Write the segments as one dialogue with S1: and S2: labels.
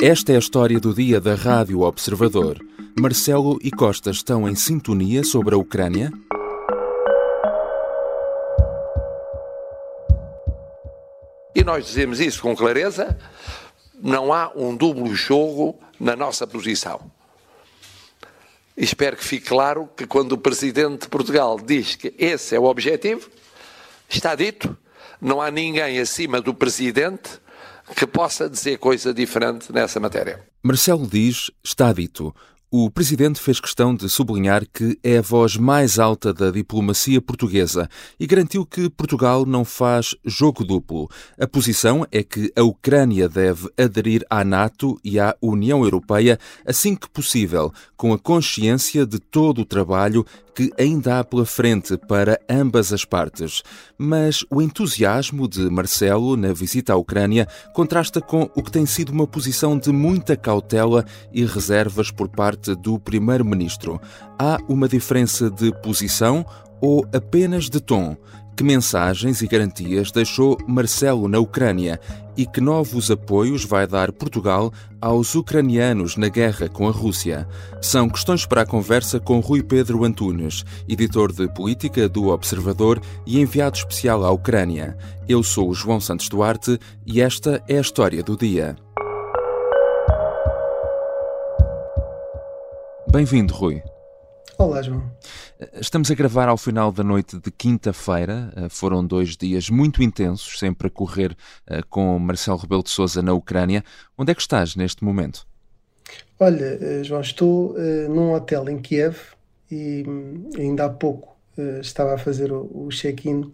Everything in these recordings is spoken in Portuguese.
S1: Esta é a história do dia da Rádio Observador. Marcelo e Costa estão em sintonia sobre a Ucrânia?
S2: E nós dizemos isso com clareza: não há um duplo jogo na nossa posição. Espero que fique claro que quando o Presidente de Portugal diz que esse é o objetivo, está dito, não há ninguém acima do Presidente que possa dizer coisa diferente nessa matéria.
S1: Marcelo diz, está dito. O presidente fez questão de sublinhar que é a voz mais alta da diplomacia portuguesa e garantiu que Portugal não faz jogo duplo. A posição é que a Ucrânia deve aderir à NATO e à União Europeia assim que possível, com a consciência de todo o trabalho que ainda há pela frente para ambas as partes. Mas o entusiasmo de Marcelo na visita à Ucrânia contrasta com o que tem sido uma posição de muita cautela e reservas por parte do primeiro-ministro. Há uma diferença de posição ou apenas de tom? Que mensagens e garantias deixou Marcelo na Ucrânia e que novos apoios vai dar Portugal aos ucranianos na guerra com a Rússia? São questões para a conversa com Rui Pedro Antunes, editor de política do Observador e enviado especial à Ucrânia. Eu sou o João Santos Duarte e esta é a história do dia. Bem-vindo, Rui.
S3: Olá, João.
S1: Estamos a gravar ao final da noite de quinta-feira. Eh, foram dois dias muito intensos, sempre a correr eh, com Marcelo Rebelo de Sousa na Ucrânia. Onde é que estás neste momento?
S3: Olha, eh, João, estou num hotel em Kiev e hum, ainda há pouco estava a fazer o, check-in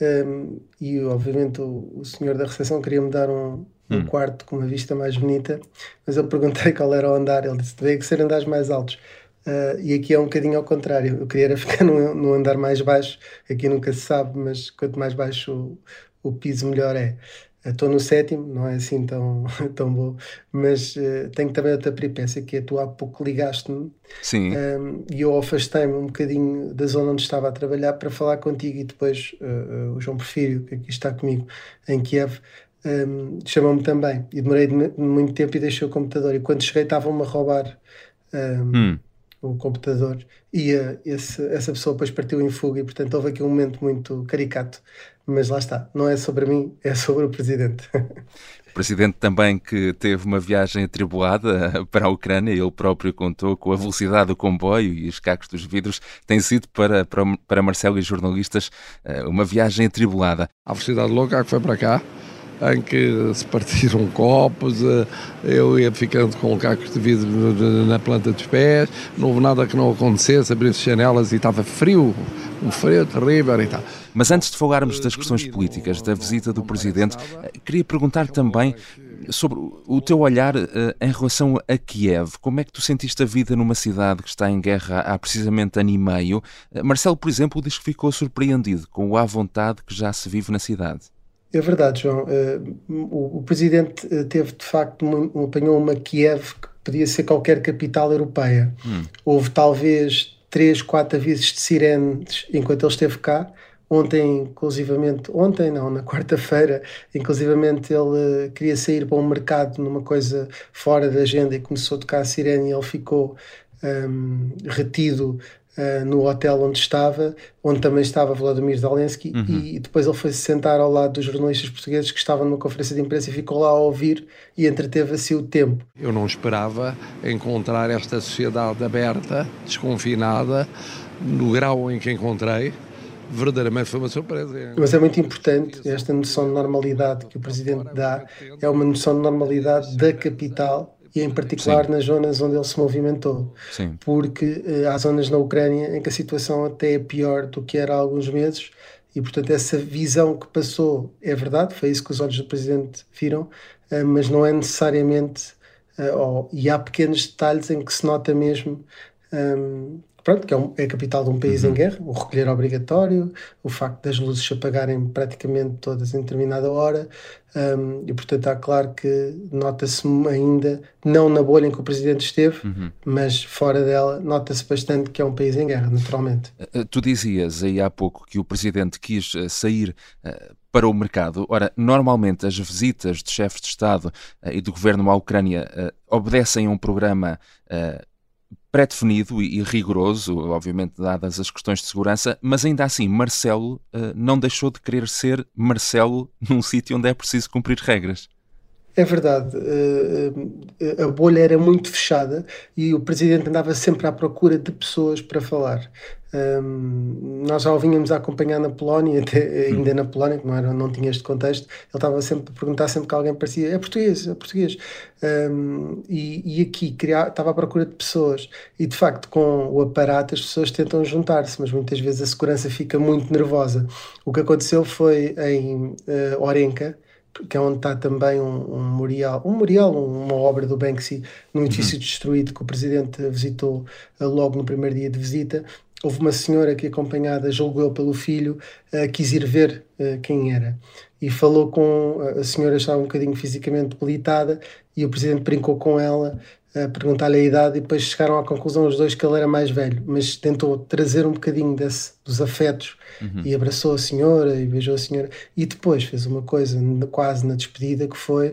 S3: um, e, obviamente, o, o, senhor da recepção queria me dar um, um hum. quarto com uma vista mais bonita, mas eu perguntei qual era o andar. Ele disse: Deve que ser andares mais altos. Uh, e aqui é um bocadinho ao contrário. Eu queria ficar no, no, andar mais baixo. Aqui nunca se sabe, mas quanto mais baixo o, o piso, melhor é. Estou no sétimo, não é assim tão, tão bom, mas uh, tenho também outra peripécia que é tu há pouco ligaste-me. Um, e eu afastei-me um bocadinho da zona onde estava a trabalhar para falar contigo e depois uh, o João Porfírio, que aqui está comigo em Kiev, um, chamou-me também e demorei muito tempo e deixei o computador e quando cheguei estavam-me a roubar um, hum o computador e uh, esse, essa pessoa depois partiu em fuga e portanto houve aqui um momento muito caricato mas lá está, não é sobre mim é sobre o Presidente
S1: o Presidente também que teve uma viagem atribulada para a Ucrânia, ele próprio contou com a velocidade do comboio e os cacos dos vidros, tem sido para, para, para Marcelo e jornalistas eh, uma viagem atribulada.
S4: A velocidade louca que foi para cá, em que se partiram copos, eh, eu ia ficando com cacos de vidro na planta dos pés, não houve nada que não acontecesse, abri-se janelas e estava frio, um frio terrível e tal.
S1: Mas antes de falarmos das questões políticas, da visita do Presidente, eh, queria perguntar também sobre o teu olhar eh, em relação a Kiev. Como é que tu sentiste a vida numa cidade que está em guerra há precisamente ano e meio? Marcelo, por exemplo, diz que ficou surpreendido com à vontade que já se vive na cidade.
S3: É verdade, João. Uh, o, presidente uh, teve de facto uma, apanhou uma Kiev que podia ser qualquer capital europeia. Hum. Houve talvez três, quatro avisos de sirenes enquanto ele esteve cá. Ontem, inclusivamente, ontem não, na quarta-feira, inclusivamente ele uh, queria sair para um mercado numa coisa fora da agenda e começou a tocar a sirene e ele ficou um, ehm, retido uh, no hotel onde estava, onde também estava Vladimir Zelensky, uhum. e, e, depois ele foi se sentar ao lado dos jornalistas portugueses que estavam numa conferência de imprensa e ficou lá a ouvir e entreteve-se o tempo.
S4: Eu não esperava encontrar esta sociedade aberta, desconfinada, no grau em que encontrei, verdadeiramente foi uma surpresa.
S3: Mas é muito importante esta noção de normalidade que o Presidente dá, é uma noção de normalidade da capital e em particular Sim. nas zonas onde ele se movimentou.
S1: Sim.
S3: Porque uh, há zonas na Ucrânia em que a situação até é pior do que era há alguns meses e, portanto, essa visão que passou é verdade, foi isso que os olhos do Presidente viram, uh, mas não é necessariamente. Oh, e há pequenos detalhes em que se nota mesmo um, pronto, que é, um, é, a capital de um país uhum. em guerra, o recolher obrigatório, o facto das luzes se apagarem praticamente todas em determinada hora, um, e portanto há claro que nota-se ainda, não na bolha em que o Presidente esteve, uhum. mas fora dela, nota-se bastante que é um país em guerra, naturalmente.
S1: Eh, tu dizias aí há pouco que o Presidente quis eh, sair para o mercado. Ora, normalmente as visitas de chefes de Estado e de governo à Ucrânia obedecem a um programa pré-definido e, rigoroso, obviamente dadas as questões de segurança, mas ainda assim Marcelo não deixou de querer ser Marcelo num sítio onde é preciso cumprir regras.
S3: É verdade, a bolha era muito fechada e o presidente andava sempre à procura de pessoas para falar. Um, nós já o vínhamos a acompanhar na Polónia, até, ainda na Polónia, que não, era, não tinha este contexto, ele estava sempre a perguntar sempre que alguém parecia, é português, é português. Um, e, e, aqui criar, estava à procura de pessoas. E de facto, com o aparato, as pessoas tentam juntar-se, mas muitas vezes a segurança fica muito nervosa. O que aconteceu foi em uh, Orenca, que é onde está também um, um memorial, um memorial, uma obra do Banksy, num edifício uhum. destruído que o presidente visitou uh, logo no primeiro dia de visita, houve uma senhora que, acompanhada, julgo eu, pelo filho, uh, quis ir ver uh, quem era. E falou com. A senhora estava um bocadinho fisicamente debilitada e o presidente brincou com ela, a perguntar-lhe a idade, e depois chegaram à conclusão os dois que ele era mais velho, mas tentou trazer um bocadinho desse, dos afetos uhum. e abraçou a senhora e beijou a senhora. E depois fez uma coisa quase na despedida que foi.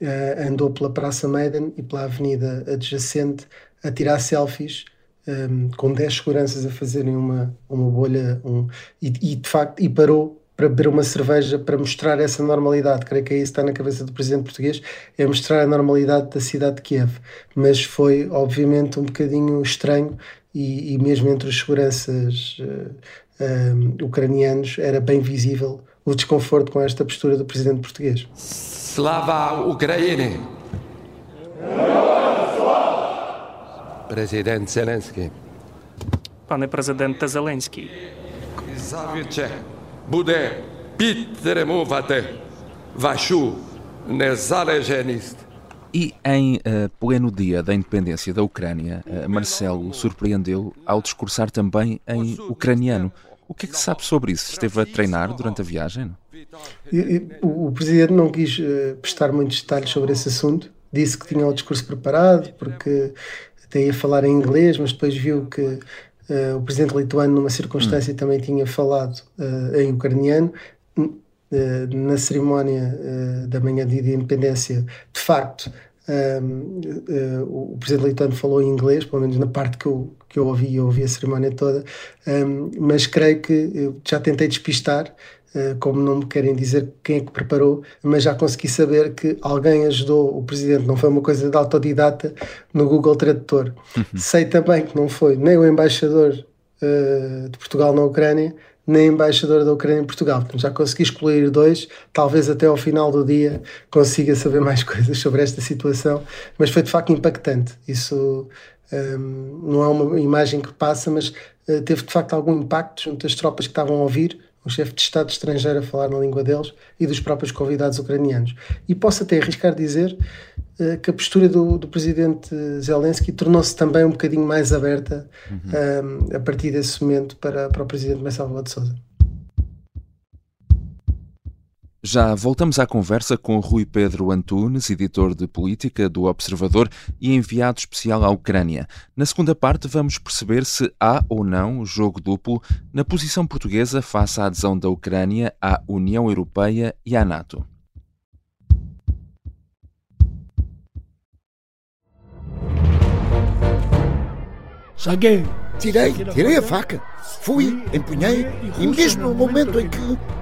S3: Uh, andou pela Praça Maiden e pela avenida adjacente a tirar selfies um, com 10 seguranças a fazerem uma, uma bolha um, e, e, de facto e parou para beber uma cerveja para mostrar essa normalidade. Creio que é isso que está na cabeça do presidente português, é mostrar a normalidade da cidade de Kiev. Mas foi, obviamente, um bocadinho estranho e, e mesmo entre os seguranças uh, um, ucranianos era bem visível o desconforto com esta postura do presidente português.
S2: Slava Ucrânia! Президент Зеленський.
S5: Пане президенте Зеленський.
S2: Завіче буде підтримувати вашу незалежність.
S1: E em uh, pleno dia da independência da Ucrânia, uh, Marcelo surpreendeu ao discursar também em ucraniano. O que é que se sabe sobre isso? Esteve a treinar durante a viagem?
S3: E, e, o, o, presidente não quis uh, prestar muitos detalhes sobre esse assunto. Disse que tinha o discurso preparado, porque até ia falar em inglês, mas depois viu que uh, o presidente lituano, numa circunstância, hum. também tinha falado uh, em ucraniano. Uh, na cerimónia da manhã de independência, de facto, um, o presidente lituano falou em inglês, pelo menos na parte que eu, que eu ouvi, eu ouvi a cerimónia toda, um, mas creio que já tentei despistar eh, como não me querem dizer quem é que preparou, mas já consegui saber que alguém ajudou o presidente, não foi uma coisa de autodidata no Google Tradutor. Uhum. Sei também que não foi nem o embaixador uh, de Portugal na Ucrânia, nem a embaixadora da Ucrânia em Portugal. Portanto, já consegui excluir dois, talvez até ao final do dia consiga saber mais coisas sobre esta situação, mas foi de facto impactante. Isso um, ehm, não é uma imagem que passa, mas uh, teve de facto algum impacto junto às tropas que estavam a ouvir um chefe de Estado estrangeiro a falar na língua deles e dos próprios convidados ucranianos. E posso até arriscar dizer uh, que a postura do, do presidente Zelensky tornou-se também um bocadinho mais aberta uhum. um, a partir desse momento para, para o presidente Marcelo de Souza.
S1: Já voltamos à conversa com Rui Pedro Antunes, editor de política do Observador e enviado especial à Ucrânia. Na segunda parte, vamos perceber se há ou não jogo duplo na posição portuguesa face à adesão da Ucrânia à União Europeia e à NATO.
S6: Saguei, tirei, tirei a faca, fui, empunhei e mesmo no momento em que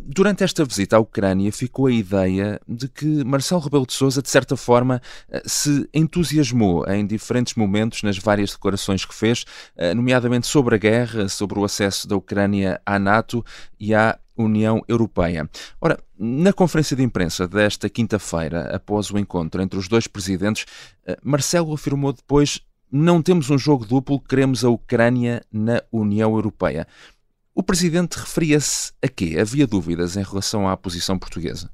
S1: Durante esta visita à Ucrânia ficou a ideia de que Marcelo Rebelo de Sousa, de certa forma, eh, se entusiasmou em diferentes momentos nas várias declarações que fez, eh, nomeadamente sobre a guerra, sobre o acesso da Ucrânia à NATO e à União Europeia. Ora, na conferência de imprensa desta quinta-feira, após o encontro entre os dois presidentes, eh, Marcelo afirmou depois: não temos um jogo duplo, queremos a Ucrânia na União Europeia. O presidente referia-se a quê? Havia dúvidas em relação à posição portuguesa?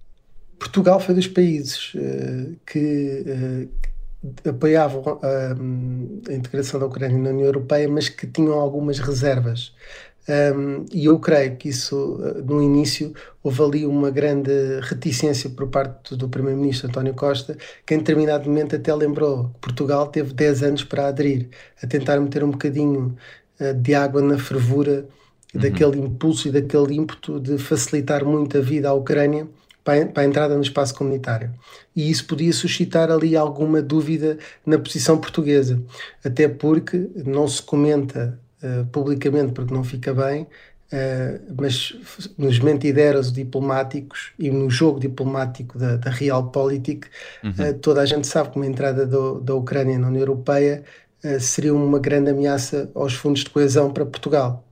S3: Portugal foi dos países uh, que uh, apoiavam a, a, integração da Ucrânia na União Europeia, mas que tinham algumas reservas. Um, e eu creio que isso, no início, houve ali uma grande reticência por parte do Primeiro-Ministro António Costa, que em determinado momento até lembrou que Portugal teve 10 anos para aderir, a tentar meter um bocadinho de água na fervura uhum. daquele impulso e daquele ímpeto de facilitar muito a vida à Ucrânia para, para a entrada no espaço comunitário. E isso podia suscitar ali alguma dúvida na posição portuguesa, até porque não se comenta uh, publicamente, porque não fica bem, Uh, mas nos mentideros diplomáticos e no jogo diplomático da, da Realpolitik, uhum. uh, toda a gente sabe que uma entrada do, da Ucrânia na União Europeia seria uma grande ameaça aos fundos de coesão para Portugal.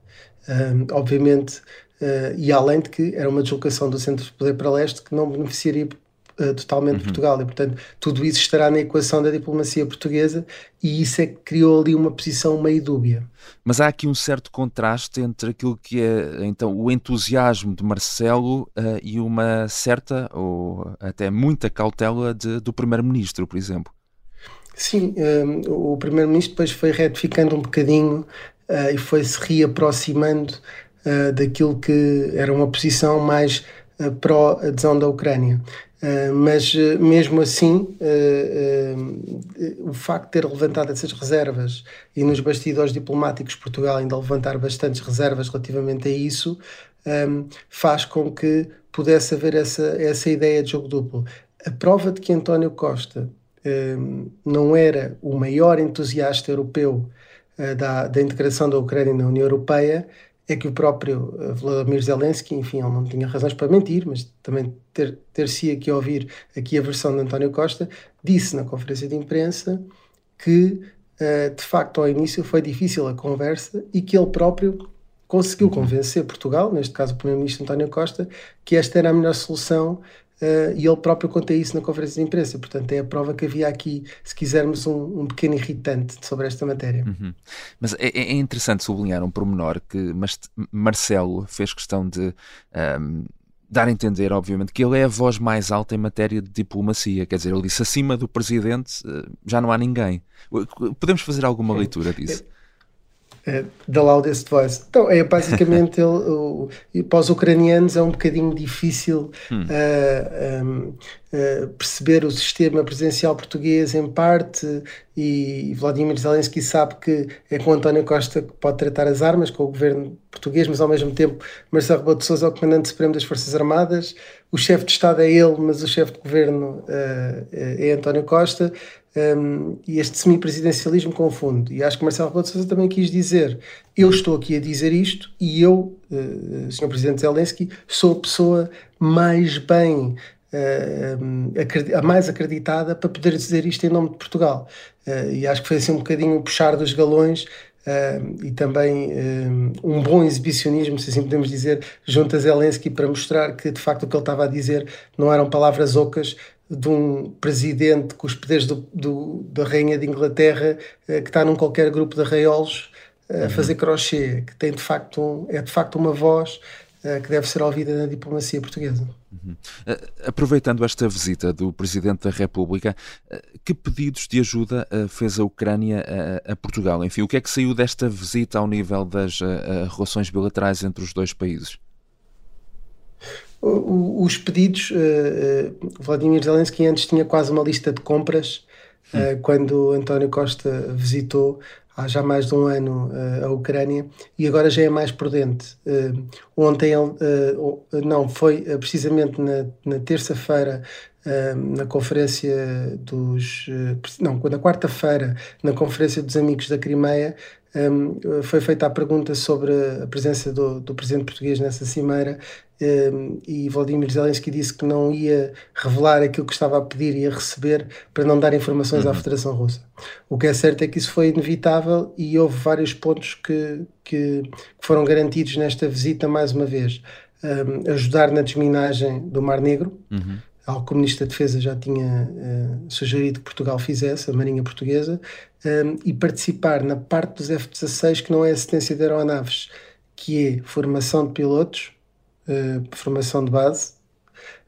S3: Obviamente, Uh, e além de que era uma deslocação do centro de poder para leste que não beneficiaria uh, totalmente uhum. Portugal e portanto tudo isso estará na equação da diplomacia portuguesa e isso é que criou ali uma posição meio dúbia.
S1: Mas há aqui um certo contraste entre aquilo que é então o entusiasmo de Marcelo uh, e uma certa ou até muita cautela de, do primeiro-ministro, por exemplo.
S3: Sim, um, o primeiro-ministro depois foi retificando um bocadinho e foi se reaproximando uh, daquilo que era uma posição mais uh, pró-adesão da Ucrânia. Uh, mas mesmo assim, o facto de ter levantado essas reservas e nos bastidores diplomáticos Portugal ainda levantar bastantes reservas relativamente a isso, um, faz com que pudesse haver essa, essa ideia de jogo duplo. A prova de que António Costa um, não era o maior entusiasta europeu uh, da, da integração da Ucrânia na União Europeia é que o próprio eh, Vladimir Zelensky, enfim, ele não tinha razões para mentir, mas também ter, ter-se aqui ouvir aqui a versão de António Costa, disse na conferência de imprensa que uh, de facto ao início foi difícil a conversa e que ele próprio conseguiu convencer Portugal, neste caso o primeiro-ministro António Costa, que esta era a melhor solução Uh, e ele próprio conta isso na conferência de imprensa. Portanto, é a prova que havia aqui, se quisermos, um, um pequeno irritante sobre esta matéria.
S1: Uhum. Mas é, é, interessante sublinhar um pormenor que Marcelo fez questão de. Um, ehm, dar a entender, obviamente, que ele é a voz mais alta em matéria de diplomacia. Quer dizer, ele disse acima do presidente eh, já não há ninguém. Podemos fazer alguma leitura disso?
S3: É, da Loudest Voice. Então, é basicamente ele, o, para os ucranianos é um bocadinho difícil hum. uh, eh, um, uh, eh, perceber o sistema presidencial português em parte e Vladimir Zelensky sabe que é com António Costa que pode tratar as armas, com o governo português, mas ao mesmo tempo Marcelo Rebelo de Sousa é o comandante supremo das Forças Armadas, o chefe de Estado é ele, mas o chefe de governo uh, é António Costa um, e este semipresidencialismo confunde. E acho que Marcelo Rebelo de Sousa também quis dizer: eu estou aqui a dizer isto e eu, uh, Sr. Presidente Zelensky, sou a pessoa mais bem. Uh, a mais acreditada para poder dizer isto em nome de Portugal. E acho que foi assim um bocadinho puxar dos galões e também um bom exibicionismo, se assim podemos dizer, junto a Zelensky para mostrar que de facto o que ele estava a dizer não eram palavras ocas, de um presidente com os poderes do, do, da Rainha de Inglaterra uh, que está num qualquer grupo de arraiolos uh, a fazer crochê, que tem de facto um, é de facto uma voz uh, que deve ser ouvida na diplomacia portuguesa.
S1: Uhum. Aproveitando esta visita do Presidente da República, que pedidos de ajuda fez a Ucrânia a, a, Portugal? Enfim, o que é que saiu desta visita ao nível das relações bilaterais entre os dois países?
S3: Os pedidos, uh, Vladimir Zelensky antes tinha quase uma lista de compras uh, quando António Costa visitou há já mais de um ano uh, a Ucrânia e agora já é mais prudente. ontem ele, não, foi precisamente na, na terça-feira na conferência dos. Não, na quarta-feira, na conferência dos Amigos da Crimeia, um, foi feita a pergunta sobre a presença do, do presidente português nessa cimeira um, e Vladimir Zelensky disse que não ia revelar aquilo que estava a pedir e a receber para não dar informações uhum. à Federação Russa. O que é certo é que isso foi inevitável e houve vários pontos que, que, que foram garantidos nesta visita, mais uma vez. Um, ajudar na desminagem do Mar Negro, uhum algo que o Ministro da Defesa já tinha uh, sugerido que Portugal fizesse, a Marinha Portuguesa, um, e participar na parte dos F-16 que não é assistência de aeronaves, que é formação de pilotos, uh, formação de base,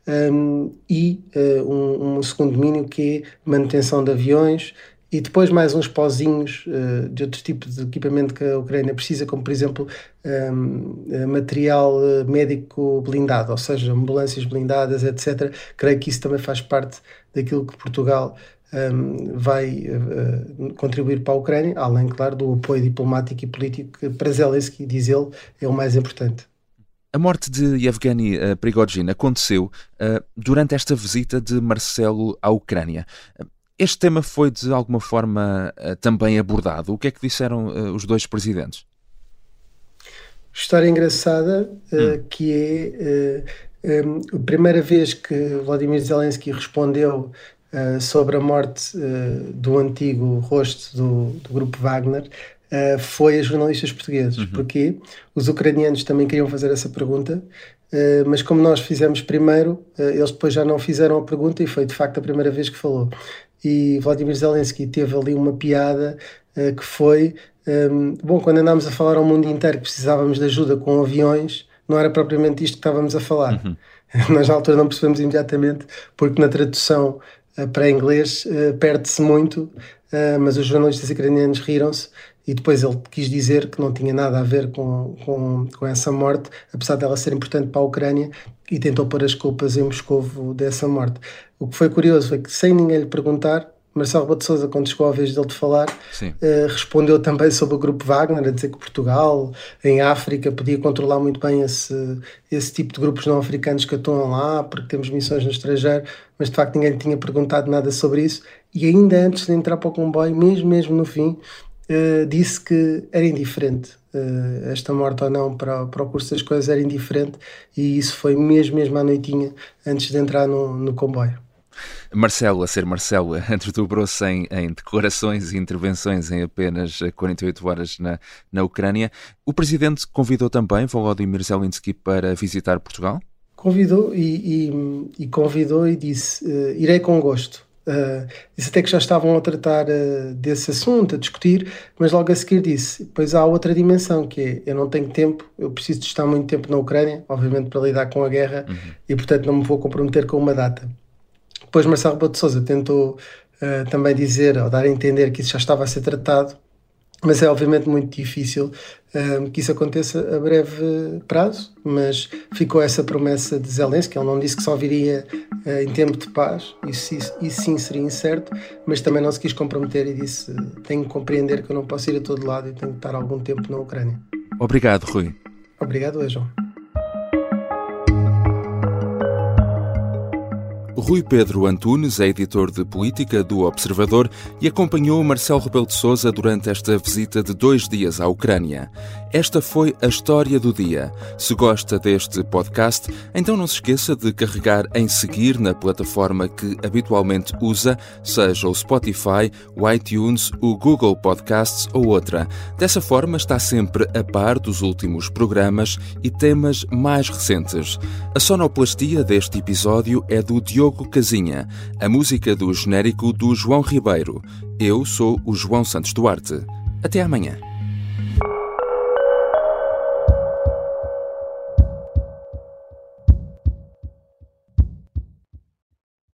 S3: um, e uh, um, um, segundo domínio que é manutenção de aviões e depois mais uns pozinhos uh, de outro tipo de equipamento que a Ucrânia precisa, como por exemplo um, material médico blindado, ou seja, ambulâncias blindadas, etc. Creio que isso também faz parte daquilo que Portugal um, vai uh, contribuir para a Ucrânia, além, claro, do apoio diplomático e político que, para Zelensky, diz ele, é o mais importante.
S1: A morte de Yevgeny Prigozhin aconteceu uh, durante esta visita de Marcelo à Ucrânia. Este tema foi de alguma forma também abordado. O que é que disseram os dois presidentes?
S3: História engraçada hum. que é a primeira vez que Vladimir Zelensky respondeu uh, sobre a morte uh, do antigo rosto do, do grupo Wagner uh, foi a jornalistas portugueses. Uhum. Porque os ucranianos também queriam fazer essa pergunta, mas como nós fizemos primeiro, eles depois já não fizeram a pergunta e foi de facto a primeira vez que falou. E Vladimir Zelensky teve ali uma piada que foi: um, bom, quando andámos a falar ao mundo inteiro que precisávamos de ajuda com aviões, não era propriamente isto que estávamos a falar. Uhum. Nós na altura não percebemos imediatamente, porque na tradução eh, para inglês uh, perde-se muito, uh, mas os jornalistas ucranianos riram-se e depois ele quis dizer que não tinha nada a ver com, com, com essa morte, apesar dela ser importante para a Ucrânia, e tentou pôr as culpas em Moscovo dessa morte. O que foi curioso foi que, sem ninguém lhe perguntar, Marcelo Rebelo de Sousa, quando chegou a vez dele de falar, uh, respondeu também sobre o grupo Wagner, a dizer que Portugal, em África, podia controlar muito bem esse, esse tipo de grupos não africanos que atuam lá, porque temos missões no estrangeiro, mas de facto ninguém lhe tinha perguntado nada sobre isso. E ainda antes de entrar para o comboio, mesmo, mesmo no fim, uh, disse que era indiferente. Uh, esta morte ou não para, para o curso das coisas era indiferente e isso foi mesmo, mesmo à noitinha antes de entrar no, no comboio.
S1: Marcelo, a ser Marcelo, desdobrou-se em, em declarações e intervenções em apenas 48 horas na, na Ucrânia. O presidente convidou também Volodymyr Zelensky para visitar Portugal?
S3: Convidou e, e, e convidou e disse: uh, irei com gosto. Uh, disse até que já estavam a tratar uh, desse assunto, a discutir, mas logo a seguir disse: Pois há outra dimensão que é: eu não tenho tempo, eu preciso de estar muito tempo na Ucrânia, obviamente para lidar com a guerra, uhum. e portanto não me vou comprometer com uma data. Depois Marcelo Rebelo de Sousa tentou uh, também dizer, ou dar a entender que isso já estava a ser tratado, mas é obviamente muito difícil uh, que isso aconteça a breve prazo, mas ficou essa promessa de Zelensky, ele não disse que só viria uh, em tempo de paz, isso, isso, isso, sim seria incerto, mas também não se quis comprometer e disse, tenho que compreender que eu não posso ir a todo lado e tenho que estar algum tempo na Ucrânia.
S1: Obrigado, Rui.
S3: Obrigado, João.
S1: Rui Pedro Antunes é editor de política do Observador e acompanhou Marcelo Rebelo de Sousa durante esta visita de dois dias à Ucrânia. Esta foi a história do dia. Se gosta deste podcast, então não se esqueça de carregar em seguir na plataforma que habitualmente usa, seja o Spotify, o iTunes, o Google Podcasts ou outra. Dessa forma está sempre a par dos últimos programas e temas mais recentes. A sonoplastia deste episódio é do Diogo Casinha, a música do genérico do João Ribeiro. Eu sou o João Santos Duarte. Até amanhã.